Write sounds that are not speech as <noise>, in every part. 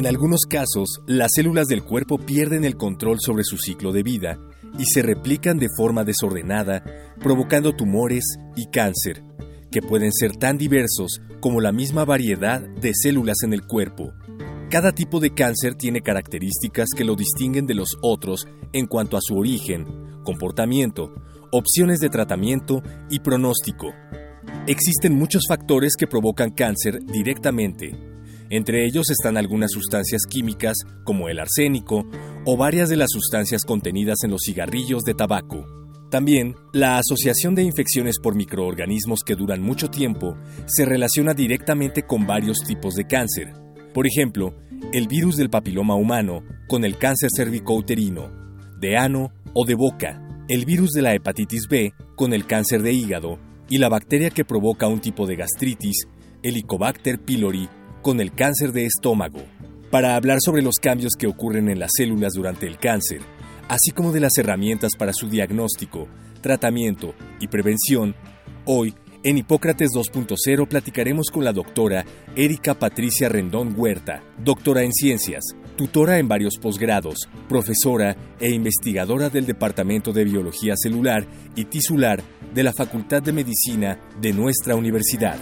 En algunos casos, las células del cuerpo pierden el control sobre su ciclo de vida y se replican de forma desordenada, provocando tumores y cáncer, que pueden ser tan diversos como la misma variedad de células en el cuerpo. Cada tipo de cáncer tiene características que lo distinguen de los otros en cuanto a su origen, comportamiento, opciones de tratamiento y pronóstico. Existen muchos factores que provocan cáncer directamente, entre ellos están algunas sustancias químicas como el arsénico o varias de las sustancias contenidas en los cigarrillos de tabaco. También, la asociación de infecciones por microorganismos que duran mucho tiempo se relaciona directamente con varios tipos de cáncer. Por ejemplo, el virus del papiloma humano con el cáncer cervicouterino, de ano o de boca, el virus de la hepatitis B con el cáncer de hígado y la bacteria que provoca un tipo de gastritis, Helicobacter pylori con el cáncer de estómago, para hablar sobre los cambios que ocurren en las células durante el cáncer, así como de las herramientas para su diagnóstico, tratamiento y prevención, hoy en Hipócrates 2.0 platicaremos con la doctora Erika Patricia Rendón Huerta, doctora en ciencias, tutora en varios posgrados, profesora e investigadora del Departamento de Biología Celular y Tisular de la Facultad de Medicina de nuestra universidad.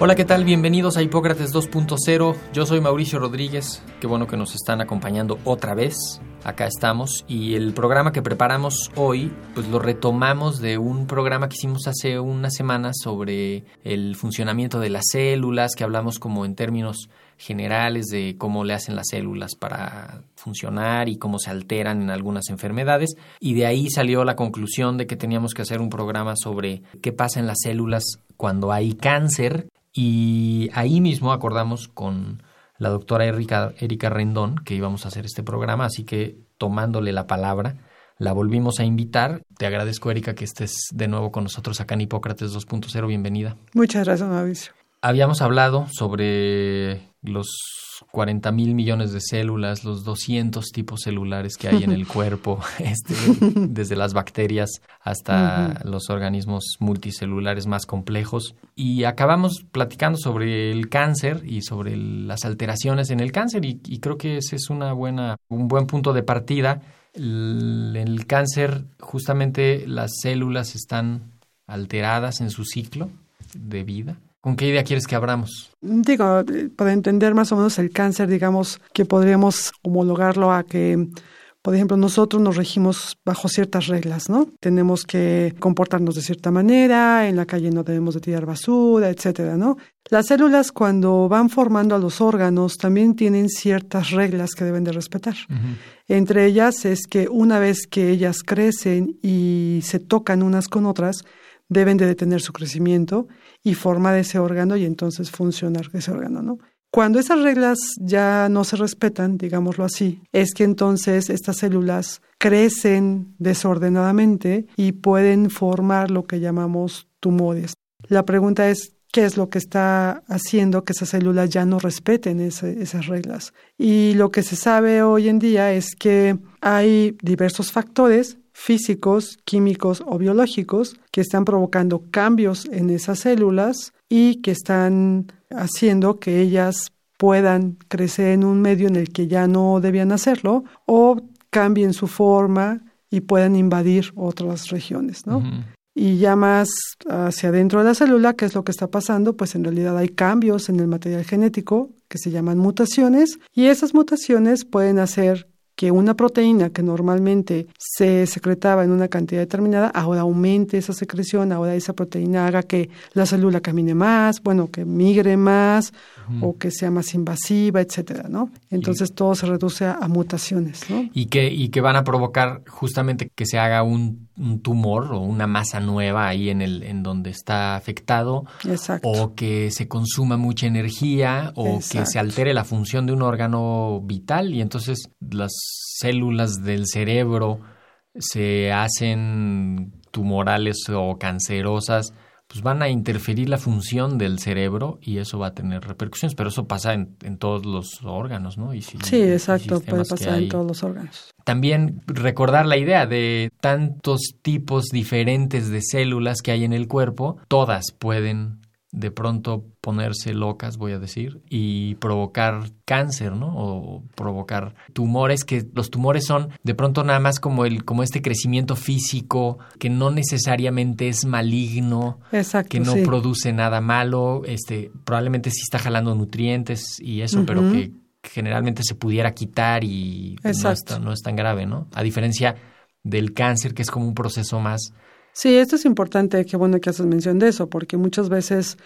Hola, ¿qué tal? Bienvenidos a Hipócrates 2.0. Yo soy Mauricio Rodríguez. Qué bueno que nos están acompañando otra vez. Acá estamos. Y el programa que preparamos hoy, pues lo retomamos de un programa que hicimos hace unas semanas sobre el funcionamiento de las células, que hablamos como en términos generales de cómo le hacen las células para funcionar y cómo se alteran en algunas enfermedades. Y de ahí salió la conclusión de que teníamos que hacer un programa sobre qué pasa en las células cuando hay cáncer y ahí mismo acordamos con la doctora Erika, Erika Rendón que íbamos a hacer este programa, así que tomándole la palabra, la volvimos a invitar. Te agradezco, Erika, que estés de nuevo con nosotros acá en Hipócrates 2.0. Bienvenida. Muchas gracias, Mauricio. Habíamos hablado sobre los 40 mil millones de células, los 200 tipos celulares que hay en el <laughs> cuerpo, <laughs> este, <laughs> desde las bacterias hasta los organismos multicelulares más complejos. Y acabamos platicando sobre el cáncer y sobre las alteraciones en el cáncer y, creo que ese es una buena, un buen punto de partida. En el cáncer, justamente las células están alteradas en su ciclo de vida ¿Con qué idea quieres que abramos? Digo, para entender más o menos el cáncer, digamos que podríamos homologarlo a que, por ejemplo, nosotros nos regimos bajo ciertas reglas, ¿no? Tenemos que comportarnos de cierta manera, en la calle no debemos de tirar basura, etcétera, ¿no? Las células cuando van formando a los órganos también tienen ciertas reglas que deben de respetar. Entre ellas es que una vez que ellas crecen y se tocan unas con otras, deben de detener su crecimiento y formar ese órgano y entonces funcionar ese órgano, ¿no? Cuando esas reglas ya no se respetan, digámoslo así, es que entonces estas células crecen desordenadamente y pueden formar lo que llamamos tumores. La pregunta es, ¿qué es lo que está haciendo que esas células ya no respeten esas reglas? Y lo que se sabe hoy en día es que hay diversos factores físicos, químicos o biológicos que están provocando cambios en esas células y que están haciendo que ellas puedan crecer en un medio en el que ya no debían hacerlo o cambien su forma y puedan invadir otras regiones, ¿no? Y ya más hacia adentro de la célula, ¿qué es lo que está pasando? Pues en realidad hay cambios en el material genético que se llaman mutaciones y esas mutaciones pueden hacer que una proteína que normalmente se secretaba en una cantidad determinada, ahora aumente esa secreción, ahora esa proteína haga que la célula camine más, bueno, que migre más o que sea más invasiva, etcétera, ¿no? Entonces todo se reduce a, mutaciones, ¿no? Y que, y que van a provocar justamente que se haga un, tumor o una masa nueva ahí en el en donde está afectado Exacto. o que se consuma mucha energía o que se altere la función de un órgano vital y entonces las células del cerebro se hacen tumorales o cancerosas, pues van a interferir la función del cerebro y eso va a tener repercusiones, pero eso pasa en, todos los órganos, ¿no? Y sí, exacto, puede pasar en todos los órganos. También recordar la idea de tantos tipos diferentes de células que hay en el cuerpo, todas pueden de pronto ponerse locas, voy a decir, y provocar cáncer, ¿no? O provocar tumores, que los tumores son de pronto nada más como el, como este crecimiento físico, que no necesariamente es maligno, que no produce nada malo, este, probablemente sí está jalando nutrientes y eso, pero que generalmente se pudiera quitar y no es, no es tan grave, ¿no? A diferencia del cáncer, que es como un proceso más Sí, esto es importante, qué bueno que haces mención de eso, porque muchas veces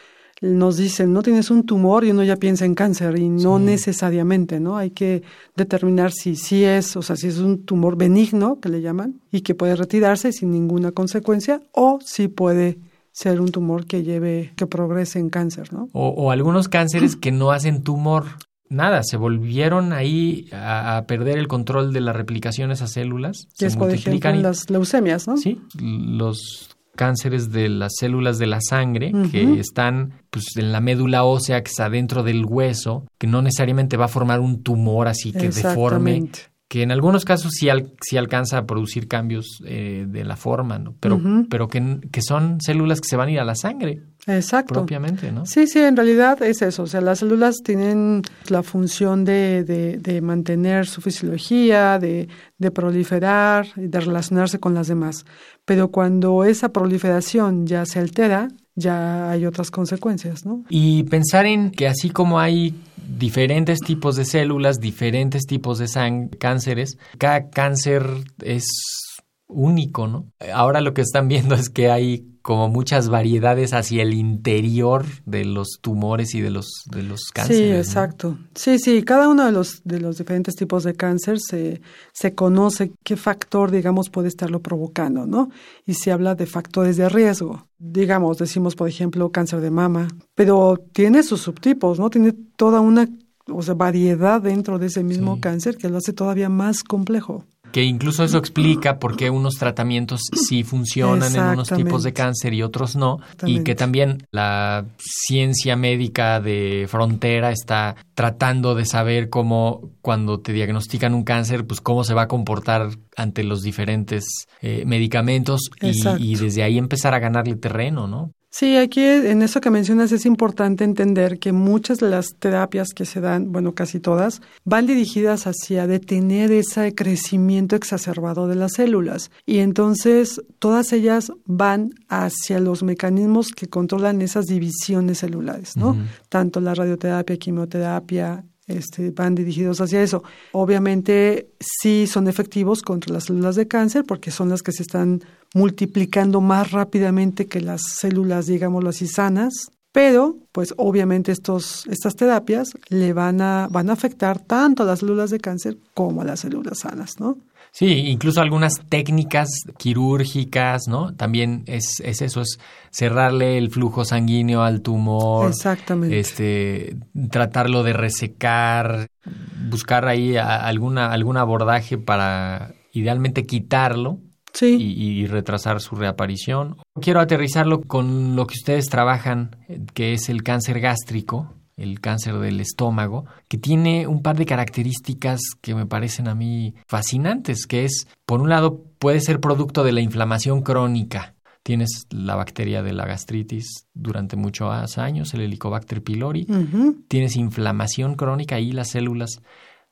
nos dicen, no tienes un tumor y uno ya piensa en cáncer y no necesariamente, ¿no? Hay que determinar si sí es, o sea, si es un tumor benigno, que le llaman, y que puede retirarse sin ninguna consecuencia, o si puede ser un tumor que lleve, que progrese en cáncer, ¿no? O, o algunos cánceres que no hacen tumor, nada, se volvieron ahí a, perder el control de la replicación de esas células. Que es, por ejemplo, las leucemias, ¿no? Sí, los cánceres de las células de la sangre que están pues, en la médula ósea que está dentro del hueso, que no necesariamente va a formar un tumor así que deforme que en algunos casos sí, sí alcanza a producir cambios eh, de la forma, ¿no? pero, pero que, que, son células que se van a ir a la sangre. Exacto. Propiamente, ¿no? Sí, sí, en realidad es eso. O sea, las células tienen la función de, de, de mantener su fisiología, de, de proliferar y de relacionarse con las demás. Pero cuando esa proliferación ya se altera, ya hay otras consecuencias, ¿no? Y pensar en que así como hay diferentes tipos de células, diferentes tipos de cánceres, cada cáncer es único, ¿no? Ahora lo que están viendo es que hay como muchas variedades hacia el interior de los tumores y de los de los cánceres. Sí, exacto. Sí, sí, cada uno de los de los diferentes tipos de cáncer se se conoce qué factor, digamos, puede estarlo provocando, ¿no? Y se habla de factores de riesgo. Digamos, decimos, por ejemplo, cáncer de mama, pero tiene sus subtipos, ¿no? Tiene toda una o sea, variedad dentro de ese mismo cáncer que lo hace todavía más complejo que incluso eso explica por qué unos tratamientos sí funcionan en unos tipos de cáncer y otros no, y que también la ciencia médica de frontera está tratando de saber cómo cuando te diagnostican un cáncer, pues cómo se va a comportar ante los diferentes eh, medicamentos y, y, desde ahí empezar a ganarle terreno, ¿no? Sí, aquí en eso que mencionas es importante entender que muchas de las terapias que se dan, bueno, casi todas, van dirigidas hacia detener ese crecimiento exacerbado de las células. Y entonces todas ellas van hacia los mecanismos que controlan esas divisiones celulares, ¿no? Tanto la radioterapia, quimioterapia, este, van dirigidos hacia eso. Obviamente sí son efectivos contra las células de cáncer porque son las que se están multiplicando más rápidamente que las células, digámoslo así, sanas. Pero, pues obviamente estos, estas terapias le van a, van a afectar tanto a las células de cáncer como a las células sanas, ¿no? Sí, incluso algunas técnicas quirúrgicas, ¿no? También es, es eso, es cerrarle el flujo sanguíneo al tumor. Exactamente. Este, tratarlo de resecar, buscar ahí alguna, algún abordaje para idealmente quitarlo. Sí. Y, y, retrasar su reaparición. Quiero aterrizarlo con lo que ustedes trabajan, que es el cáncer gástrico el cáncer del estómago, que tiene un par de características que me parecen a mí fascinantes, que es, por un lado, puede ser producto de la inflamación crónica. Tienes la bacteria de la gastritis durante muchos años, el Helicobacter pylori. Tienes inflamación crónica y las células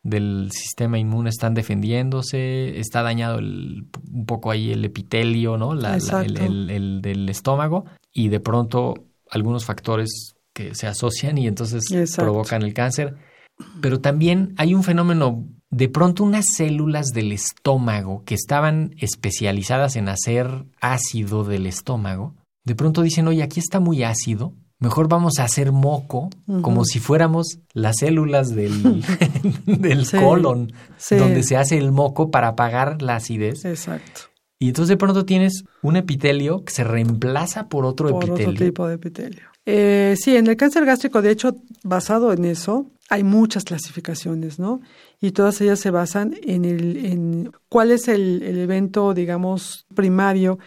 del sistema inmune están defendiéndose, está dañado un poco ahí el epitelio, ¿no? el, del estómago y de pronto algunos factores que se asocian y entonces provocan el cáncer. Pero también hay un fenómeno de pronto unas células del estómago que estaban especializadas en hacer ácido del estómago, de pronto dicen, oye, aquí está muy ácido, mejor vamos a hacer moco, como si fuéramos las células del, <laughs> del Sí, colon, sí. donde se hace el moco para apagar la acidez. Exacto. Y entonces de pronto tienes un epitelio que se reemplaza por otro por epitelio. otro tipo de epitelio. Eh, sí, en el cáncer gástrico, de hecho, basado en eso, hay muchas clasificaciones, ¿no? Y todas ellas se basan en, el, en cuál es el, el evento, digamos, primario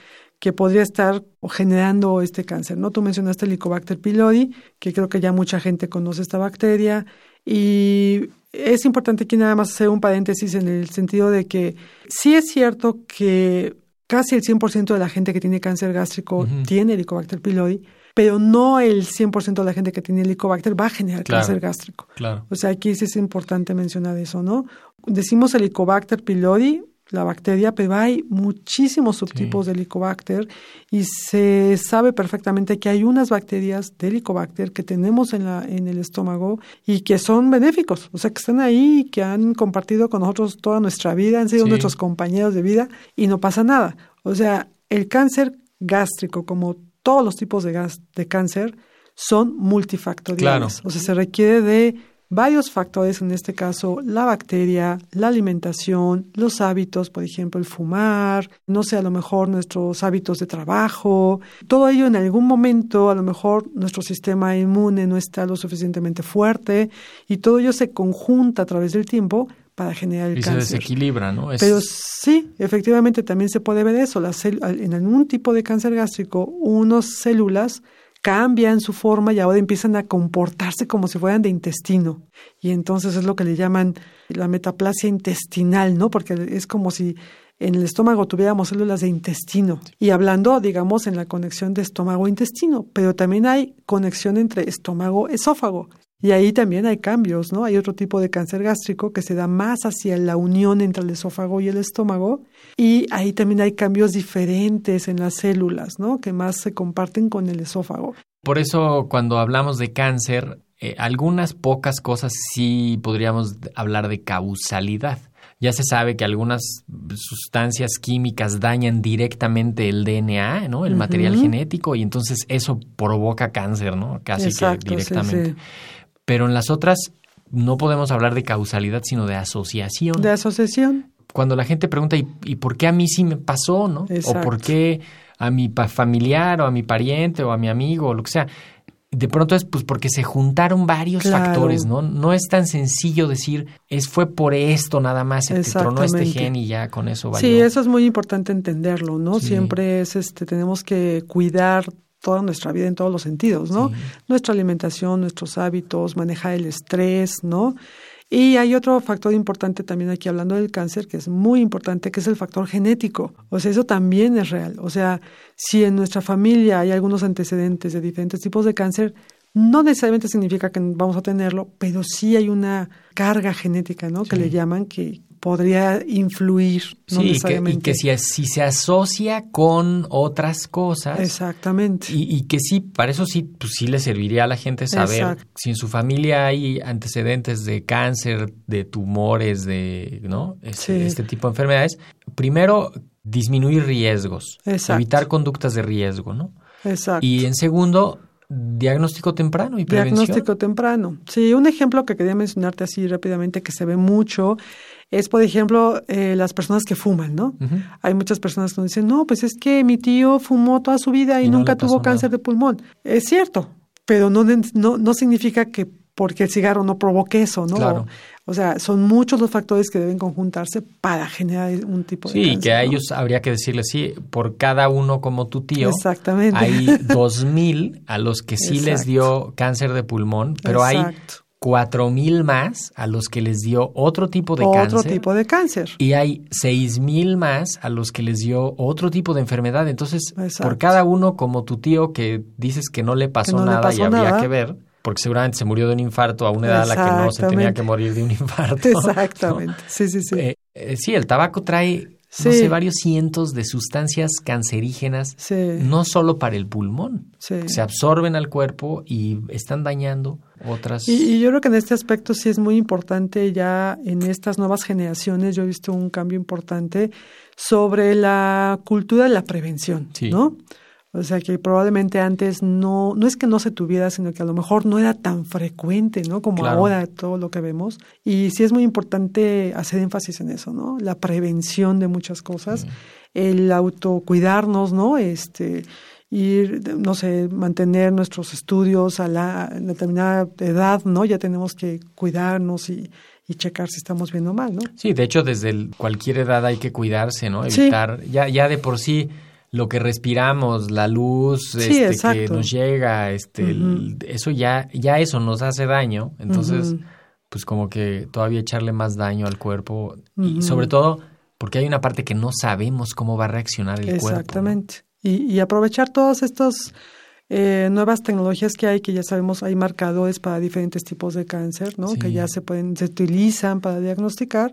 que podría estar generando este cáncer, ¿no? Tú mencionaste el Helicobacter pylori, que creo que ya mucha gente conoce esta bacteria y es importante aquí nada más hacer un paréntesis en el sentido de que sí es cierto que casi el 100% de la gente que tiene cáncer gástrico tiene Helicobacter pylori, pero no el 100% de la gente que tiene Helicobacter va a generar Claro. cáncer gástrico. Claro. O sea, aquí sí es importante mencionar eso, ¿no? Decimos Helicobacter pylori, la bacteria, pero hay muchísimos subtipos de Helicobacter y se sabe perfectamente que hay unas bacterias de Helicobacter que tenemos en, la, en el estómago y que son benéficos, o sea, que están ahí y que han compartido con nosotros toda nuestra vida, han sido Sí. nuestros compañeros de vida y no pasa nada. O sea, el cáncer gástrico, como todos los tipos de, gas, de cáncer, son multifactoriales. Claro. O sea, se requiere de varios factores, en este caso la bacteria, la alimentación, los hábitos, por ejemplo, el fumar, no sé, a lo mejor nuestros hábitos de trabajo, todo ello en algún momento, a lo mejor nuestro sistema inmune no está lo suficientemente fuerte y todo ello se conjunta a través del tiempo para generar el Y se cáncer. desequilibra, ¿no? Es- Pero sí, efectivamente también se puede ver eso. Las en algún tipo de cáncer gástrico, unas células cambian su forma y ahora empiezan a comportarse como si fueran de intestino. Y entonces es lo que le llaman la metaplasia intestinal, ¿no? Porque es como si en el estómago tuviéramos células de intestino. Y hablando, digamos, en la conexión de estómago-intestino, pero también hay conexión entre estómago-esófago. Y ahí también hay cambios, ¿no? Hay otro tipo de cáncer gástrico que se da más hacia la unión entre el esófago y el estómago. Y ahí también hay cambios diferentes en las células, ¿no? Que más se comparten con el esófago. Por eso cuando hablamos de cáncer, eh, algunas pocas cosas sí podríamos hablar de causalidad. Ya se sabe que algunas sustancias químicas dañan directamente el DNA, ¿no? El material genético y entonces eso provoca cáncer, ¿no? Casi Exacto, que sí, directamente. sí. Pero en las otras no podemos hablar de causalidad, sino de asociación. De asociación. Cuando la gente pregunta, ¿y, y por qué a mí sí me pasó, no? Exacto. O por qué a mi familiar o a mi pariente o a mi amigo o lo que sea. De pronto es pues porque se juntaron varios Claro. factores, ¿no? No es tan sencillo decir, es fue por esto nada más, se te tronó este gen y ya con eso valió. Sí, eso es muy importante entenderlo, ¿no? Sí. Siempre es, este, tenemos que cuidar toda nuestra vida en todos los sentidos, ¿no? Sí. Nuestra alimentación, nuestros hábitos, manejar el estrés, ¿no? Y hay otro factor importante también aquí hablando del cáncer, que es muy importante, que es el factor genético. O sea, eso también es real. O sea, si en nuestra familia hay algunos antecedentes de diferentes tipos de cáncer, no necesariamente significa que vamos a tenerlo, pero sí hay una carga genética, ¿no? Que le llaman que podría influir, no Sí, y que, y necesariamente. que si, si se asocia con otras cosas, Exactamente. Y, y que sí, para eso sí, pues sí le serviría a la gente saber Exacto. si en su familia hay antecedentes de cáncer, de tumores, de ¿no? Este, Sí. este tipo de enfermedades. Primero, disminuir riesgos, Exacto. evitar conductas de riesgo, ¿no? Exacto. Y en segundo, diagnóstico temprano y prevención. Diagnóstico temprano. Sí, un ejemplo que quería mencionarte así rápidamente que se ve mucho es, por ejemplo, eh, las personas que fuman, ¿no? Hay muchas personas que nos dicen, no, pues es que mi tío fumó toda su vida y, nunca tuvo cáncer de pulmón. Es cierto, pero no, no, no significa que porque el cigarro no provoque eso, ¿no? Claro. O sea, son muchos los factores que deben conjuntarse para generar un tipo de. Sí, que a ellos habría que decirles, sí, por cada uno como tu tío, Exactamente. hay <laughs> dos mil a los que sí les dio cáncer de pulmón, pero hay 4.000 más a los que les dio otro tipo de cáncer. Otro tipo de cáncer. Y hay 6.000 más a los que les dio otro tipo de enfermedad. Entonces, por cada uno, como tu tío que dices que no le pasó nada y nada. había que ver, porque seguramente se murió de un infarto a una edad a la que no se tenía que morir de un <laughs> infarto. Exactamente. Sí, sí, sí. Eh, eh, sí, el tabaco trae no Sí. sé, varios cientos de sustancias cancerígenas, Sí. no solo para el pulmón, Sí. se absorben al cuerpo y están dañando otras. Y, y yo creo que en este aspecto sí es muy importante ya en estas nuevas generaciones, yo he visto un cambio importante sobre la cultura de la prevención. ¿no? O sea que probablemente antes no, no es que no se tuviera, sino que a lo mejor no era tan frecuente, ¿no? Como Claro. ahora todo lo que vemos. Y sí es muy importante hacer énfasis en eso, ¿no? La prevención de muchas cosas, el autocuidarnos, ¿no? Este, ir, no sé, mantener nuestros estudios a la a determinada edad, ¿no? Ya tenemos que cuidarnos y, y checar si estamos bien o mal, ¿no? Sí, de hecho, desde el- cualquier edad hay que cuidarse, ¿no? Sí. Evitar, ya, ya de por sí, lo que respiramos, la luz Sí, este, que nos llega, este, el- eso ya, ya eso nos hace daño. Entonces, pues como que todavía echarle más daño al cuerpo. Y sobre todo, porque hay una parte que no sabemos cómo va a reaccionar el cuerpo. ¿no? Exactamente. Y, y aprovechar todas estas eh, nuevas tecnologías que hay, que ya sabemos hay marcadores para diferentes tipos de cáncer, ¿no? Sí. Que ya se pueden, se utilizan para diagnosticar.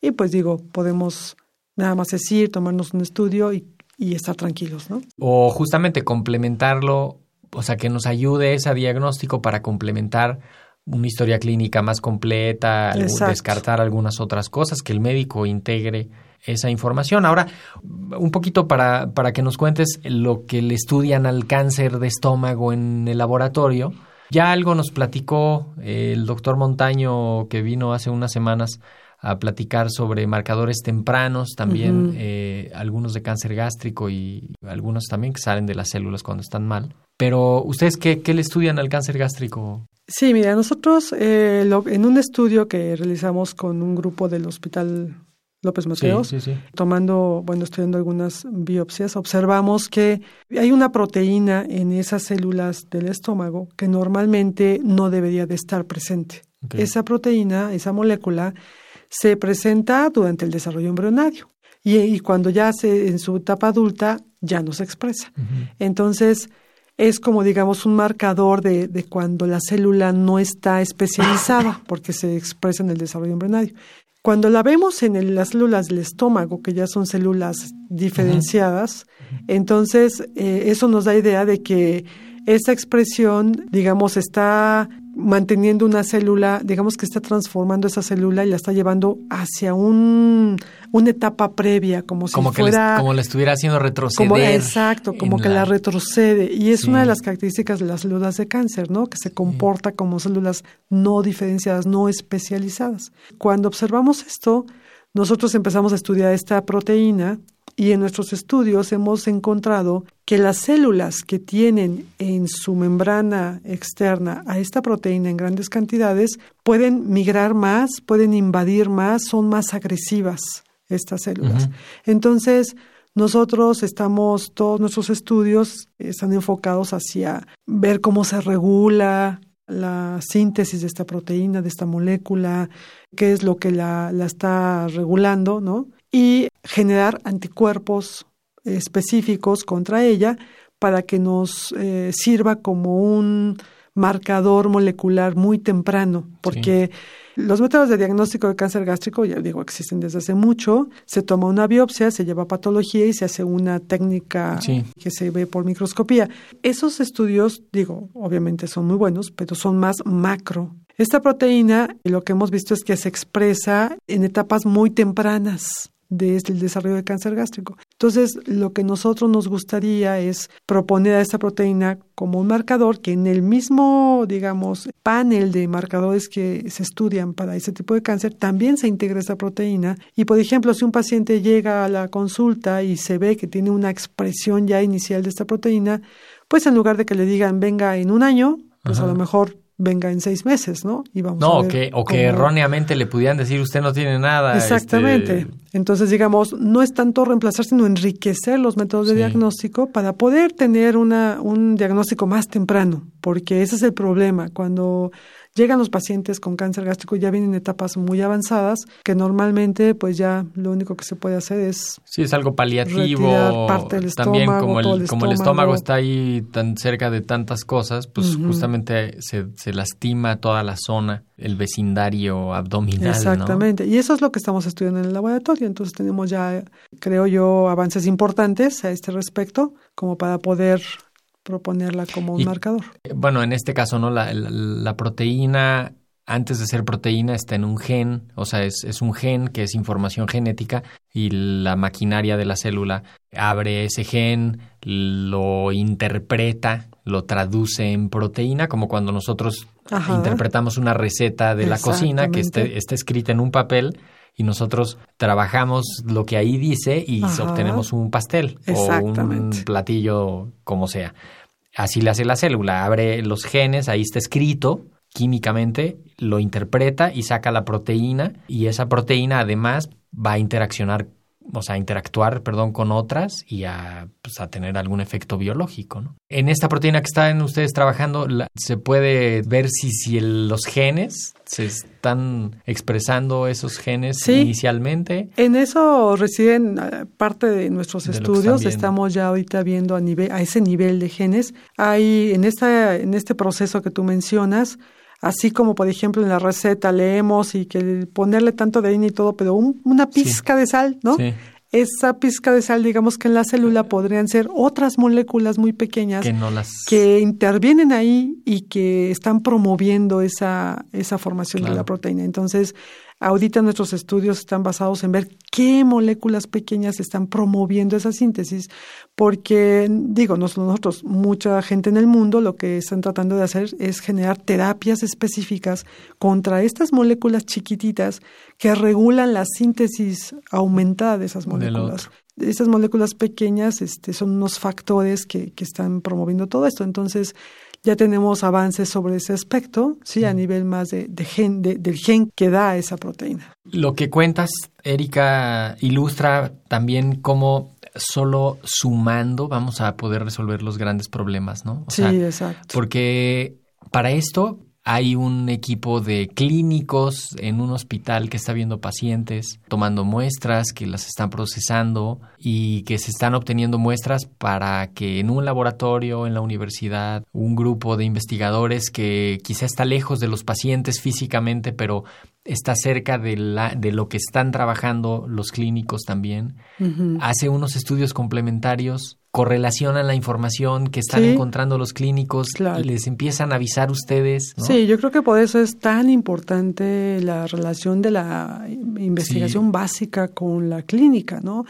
Y pues digo, podemos nada más decir, tomarnos un estudio y, y estar tranquilos, ¿no? O justamente complementarlo, o sea, que nos ayude ese diagnóstico para complementar una historia clínica más completa, Exacto. descartar algunas otras cosas, que el médico integre esa información. Ahora, un poquito para, para que nos cuentes lo que le estudian al cáncer de estómago en el laboratorio. Ya algo nos platicó el doctor Montaño que vino hace unas semanas a platicar sobre marcadores tempranos, también eh, algunos de cáncer gástrico y algunos también que salen de las células cuando están mal. Pero, ¿ustedes qué, qué le estudian al cáncer gástrico? Sí, mira, nosotros eh, lo- en un estudio que realizamos con un grupo del Hospital López Mateos, sí, sí. tomando, bueno, estudiando algunas biopsias, observamos que hay una proteína en esas células del estómago que normalmente no debería de estar presente. Esa proteína, esa molécula, se presenta durante el desarrollo embrionario y, y cuando ya se, en su etapa adulta ya no se expresa. Entonces, es como, digamos, un marcador de, de cuando la célula no está especializada, <coughs> porque se expresa en el desarrollo embrionario. Cuando la vemos en el- las células del estómago, que ya son células diferenciadas, entonces eh, eso nos da idea de que esa expresión, digamos, está manteniendo una célula, digamos que está transformando esa célula y la está llevando hacia un, una etapa previa, como si Como, que fuera como le estuviera haciendo retroceder. como, exacto, como que la, retrocede. Y es Sí. una de las características de las células de cáncer, ¿no? Que se comporta como células no diferenciadas, no especializadas. Cuando observamos esto, nosotros empezamos a estudiar esta proteína y en nuestros estudios hemos encontrado que las células que tienen en su membrana externa a esta proteína en grandes cantidades pueden migrar más, pueden invadir más, son más agresivas estas células. Entonces, nosotros estamos, todos nuestros estudios están enfocados hacia ver cómo se regula la síntesis de esta proteína, de esta molécula, qué es lo que la, la está regulando, ¿no? Y generar anticuerpos específicos contra ella para que nos eh, sirva como un marcador molecular muy temprano, porque los métodos de diagnóstico de cáncer gástrico, ya digo, existen desde hace mucho. Se toma una biopsia, se lleva a patología y se hace una técnica Sí. que se ve por microscopía. Esos estudios, digo, obviamente son muy buenos, pero son más macro. Esta proteína, lo que hemos visto es que se expresa en etapas muy tempranas desde el desarrollo del cáncer gástrico. Entonces, lo que nosotros nos gustaría es proponer a esta proteína como un marcador que en el mismo, digamos, panel de marcadores que se estudian para ese tipo de cáncer, también se integra esta proteína. Y, por ejemplo, si un paciente llega a la consulta y se ve que tiene una expresión ya inicial de esta proteína, pues en lugar de que le digan venga en un año, pues Ajá. a lo mejor venga en seis meses, ¿no? Y vamos a No, o ver que, o que cómo- erróneamente le pudieran decir usted no tiene nada. Exactamente. este, Entonces, digamos, no es tanto reemplazar, sino enriquecer los métodos de Sí. diagnóstico para poder tener una, un diagnóstico más temprano, porque ese es el problema. Cuando llegan los pacientes con cáncer gástrico ya vienen etapas muy avanzadas, que normalmente pues ya lo único que se puede hacer es Sí, es algo paliativo. Retirar parte del También estómago, como el, el como el estómago. estómago está ahí tan cerca de tantas cosas, pues justamente se, se lastima toda la zona el vecindario abdominal. Exactamente. Y eso es lo que estamos estudiando en el laboratorio. Entonces tenemos ya, creo yo, avances importantes a este respecto como para poder proponerla como un marcador. Bueno, en este caso, ¿no? La, la, proteína, antes de ser proteína, está en un gen, o sea, es, es un gen que es información genética y la maquinaria de la célula abre ese gen, lo interpreta, lo traduce en proteína, como cuando nosotros interpretamos una receta de la cocina que esté, está escrita en un papel y nosotros trabajamos lo que ahí dice y obtenemos un pastel o un platillo como sea. Así le hace la célula, abre los genes, ahí está escrito químicamente, lo interpreta y saca la proteína y esa proteína además va a interaccionar o sea, interactuar, perdón, con otras y a, pues, a tener algún efecto biológico, ¿no? En esta proteína que están ustedes trabajando, se puede ver si, si los genes se están expresando esos genes inicialmente. En eso residen eh, parte de nuestros estudios. Estamos ya ahorita viendo a nivel, a ese nivel de genes. Hay en esta, en este proceso que tú mencionas, así como por ejemplo en la receta leemos y que ponerle tanto de harina y todo, pero una pizca de sal, ¿no? Esa pizca de sal, digamos que en la célula podrían ser otras moléculas muy pequeñas que, no las... que intervienen ahí y que están promoviendo esa, esa formación de la proteína. Entonces, Ahorita nuestros estudios están basados en ver qué moléculas pequeñas están promoviendo esa síntesis, porque, digo, nosotros, mucha gente en el mundo lo que están tratando de hacer es generar terapias específicas contra estas moléculas chiquititas que regulan la síntesis aumentada de esas moléculas. Estas moléculas pequeñas este, son unos factores que, que están promoviendo todo esto. Entonces, ya tenemos avances sobre ese aspecto, sí, a nivel más de, gen, del gen que da esa proteína. Lo que cuentas, Erika, ilustra también cómo solo sumando vamos a poder resolver los grandes problemas, ¿no? sí, exacto. Porque para esto hay un equipo de clínicos en un hospital que está viendo pacientes, tomando muestras, que las están procesando y que se están obteniendo muestras para que en un laboratorio, en la universidad, un grupo de investigadores que quizá está lejos de los pacientes físicamente, pero está cerca de, la, de lo que están trabajando los clínicos también, hace unos estudios complementarios correlacionan la información que están encontrando los clínicos y les empiezan a avisar ustedes. Sí, yo creo que por eso es tan importante la relación de la investigación básica con la clínica, ¿no?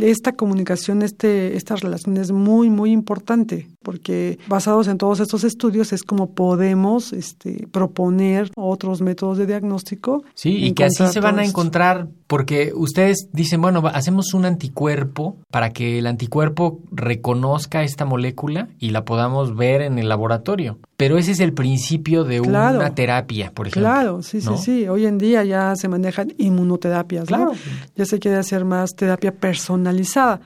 Esta comunicación, este, esta relación es muy, muy importante, porque basados en todos estos estudios es como podemos este, proponer otros métodos de diagnóstico. Sí, y que así se van a encontrar, porque ustedes dicen, bueno, hacemos un anticuerpo para que el anticuerpo reconozca esta molécula y la podamos ver en el laboratorio. Pero ese es el principio de una terapia, por ejemplo. Claro, sí, sí, sí. Hoy en día ya se manejan inmunoterapias, claro. Ya se quiere hacer más terapia personalizada.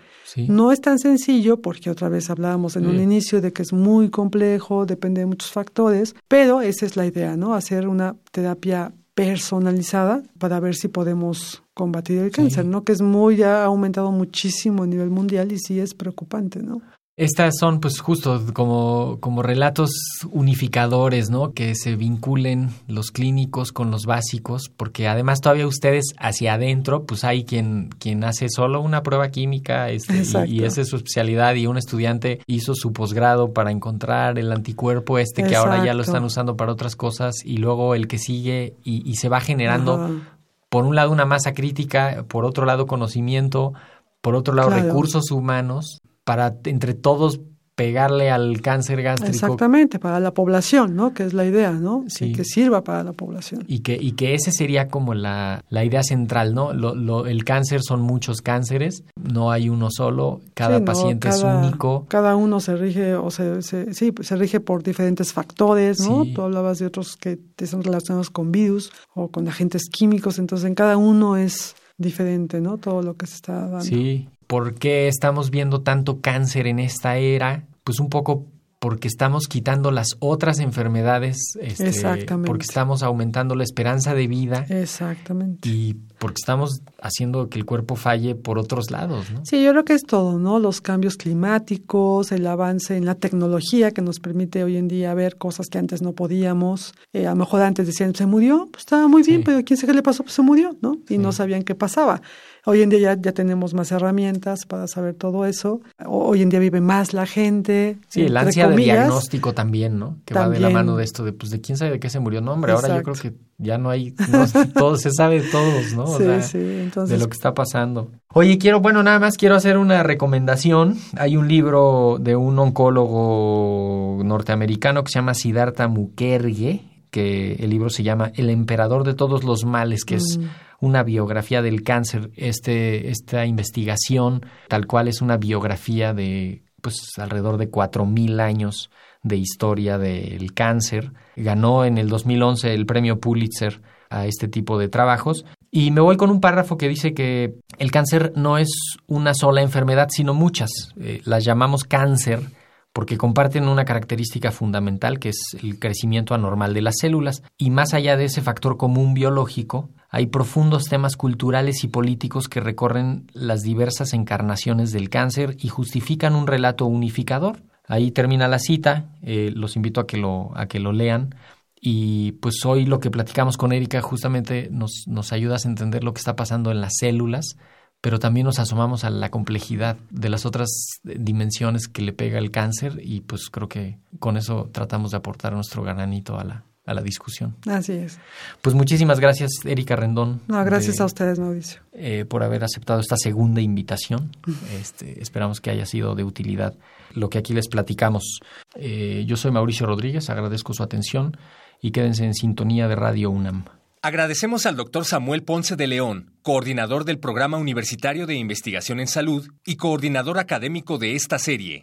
No es tan sencillo porque otra vez hablábamos en un inicio de que es muy complejo, depende de muchos factores, pero esa es la idea, ¿no? Hacer una terapia personalizada para ver si podemos combatir el cáncer, ¿no? Que es muy, ya ha aumentado muchísimo a nivel mundial y sí es preocupante, ¿no? Estas son pues justo como, como relatos unificadores, ¿no? Que se vinculen los clínicos con los básicos, porque además todavía ustedes hacia adentro, pues hay quien, quien hace solo una prueba química este, y, esa es su especialidad y un estudiante hizo su posgrado para encontrar el anticuerpo este que ahora ya lo están usando para otras cosas y luego el que sigue y, se va generando por un lado una masa crítica, por otro lado conocimiento, por otro lado recursos humanos para entre todos pegarle al cáncer gástrico. Exactamente, para la población, ¿no? Que es la idea, ¿no? Sí. Que, sirva para la población. Y que, y que ese sería como la, la idea central, ¿no? Lo, el cáncer son muchos cánceres, no hay uno solo, cada paciente es único. Cada uno se rige, o se, sí, se rige por diferentes factores, ¿no? Tú hablabas de otros que están relacionados con virus o con agentes químicos, entonces en cada uno es diferente, ¿no? Todo lo que se está dando. Sí, ¿Por qué estamos viendo tanto cáncer en esta era? Pues un poco porque estamos quitando las otras enfermedades, este, Exactamente. porque estamos aumentando la esperanza de vida Exactamente. y porque estamos haciendo que el cuerpo falle por otros lados, ¿no? Sí, yo creo que es todo, ¿no? Los cambios climáticos, el avance en la tecnología que nos permite hoy en día ver cosas que antes no podíamos. Eh, a lo mejor antes decían, se murió, pues estaba muy bien, Sí. pero quién sabe qué le pasó, pues se murió, ¿no? Y Sí. no sabían qué pasaba. Hoy en día ya, ya tenemos más herramientas para saber todo eso. Hoy en día vive más la gente. Sí, el ansia de comillas. diagnóstico también, ¿no? Que va de la mano de esto de, pues, de quién sabe de qué se murió. No, hombre, ahora yo creo que ya no hay, no, <laughs> todo se sabe de todos, ¿no? O Sí, sea, sí, entonces de lo que está pasando. Oye, quiero, bueno, nada más quiero hacer una recomendación. Hay un libro de un oncólogo norteamericano que se llama Siddhartha Mukherjee, que el libro se llama El emperador de todos los males, que es una biografía del cáncer. Este, esta investigación, tal cual es una biografía de pues alrededor de cuatro mil años de historia del cáncer. Ganó en el 2011 el premio Pulitzer a este tipo de trabajos. Y me voy con un párrafo que dice que el cáncer no es una sola enfermedad, sino muchas. Eh, las llamamos cáncer porque comparten una característica fundamental que es el crecimiento anormal de las células. Y más allá de ese factor común biológico, hay profundos temas culturales y políticos que recorren las diversas encarnaciones del cáncer y justifican un relato unificador. Ahí termina la cita, eh, los invito a que lo, a que lo lean. Y pues hoy lo que platicamos con Erika justamente nos, nos ayudas a entender lo que está pasando en las células, pero también nos asomamos a la complejidad de las otras dimensiones que le pega el cáncer y pues creo que con eso tratamos de aportar nuestro granito a la, a la discusión. Así es. Pues muchísimas gracias Erika Rendón. No, gracias de- a ustedes, Mauricio. eh, por haber aceptado esta segunda invitación. Este, esperamos que haya sido de utilidad lo que aquí les platicamos. Eh, yo soy Mauricio Rodríguez, agradezco su atención y quédense en sintonía de Radio UNAM. Agradecemos al doctor Samuel Ponce de León, coordinador del Programa Universitario de Investigación en Salud y coordinador académico de esta serie.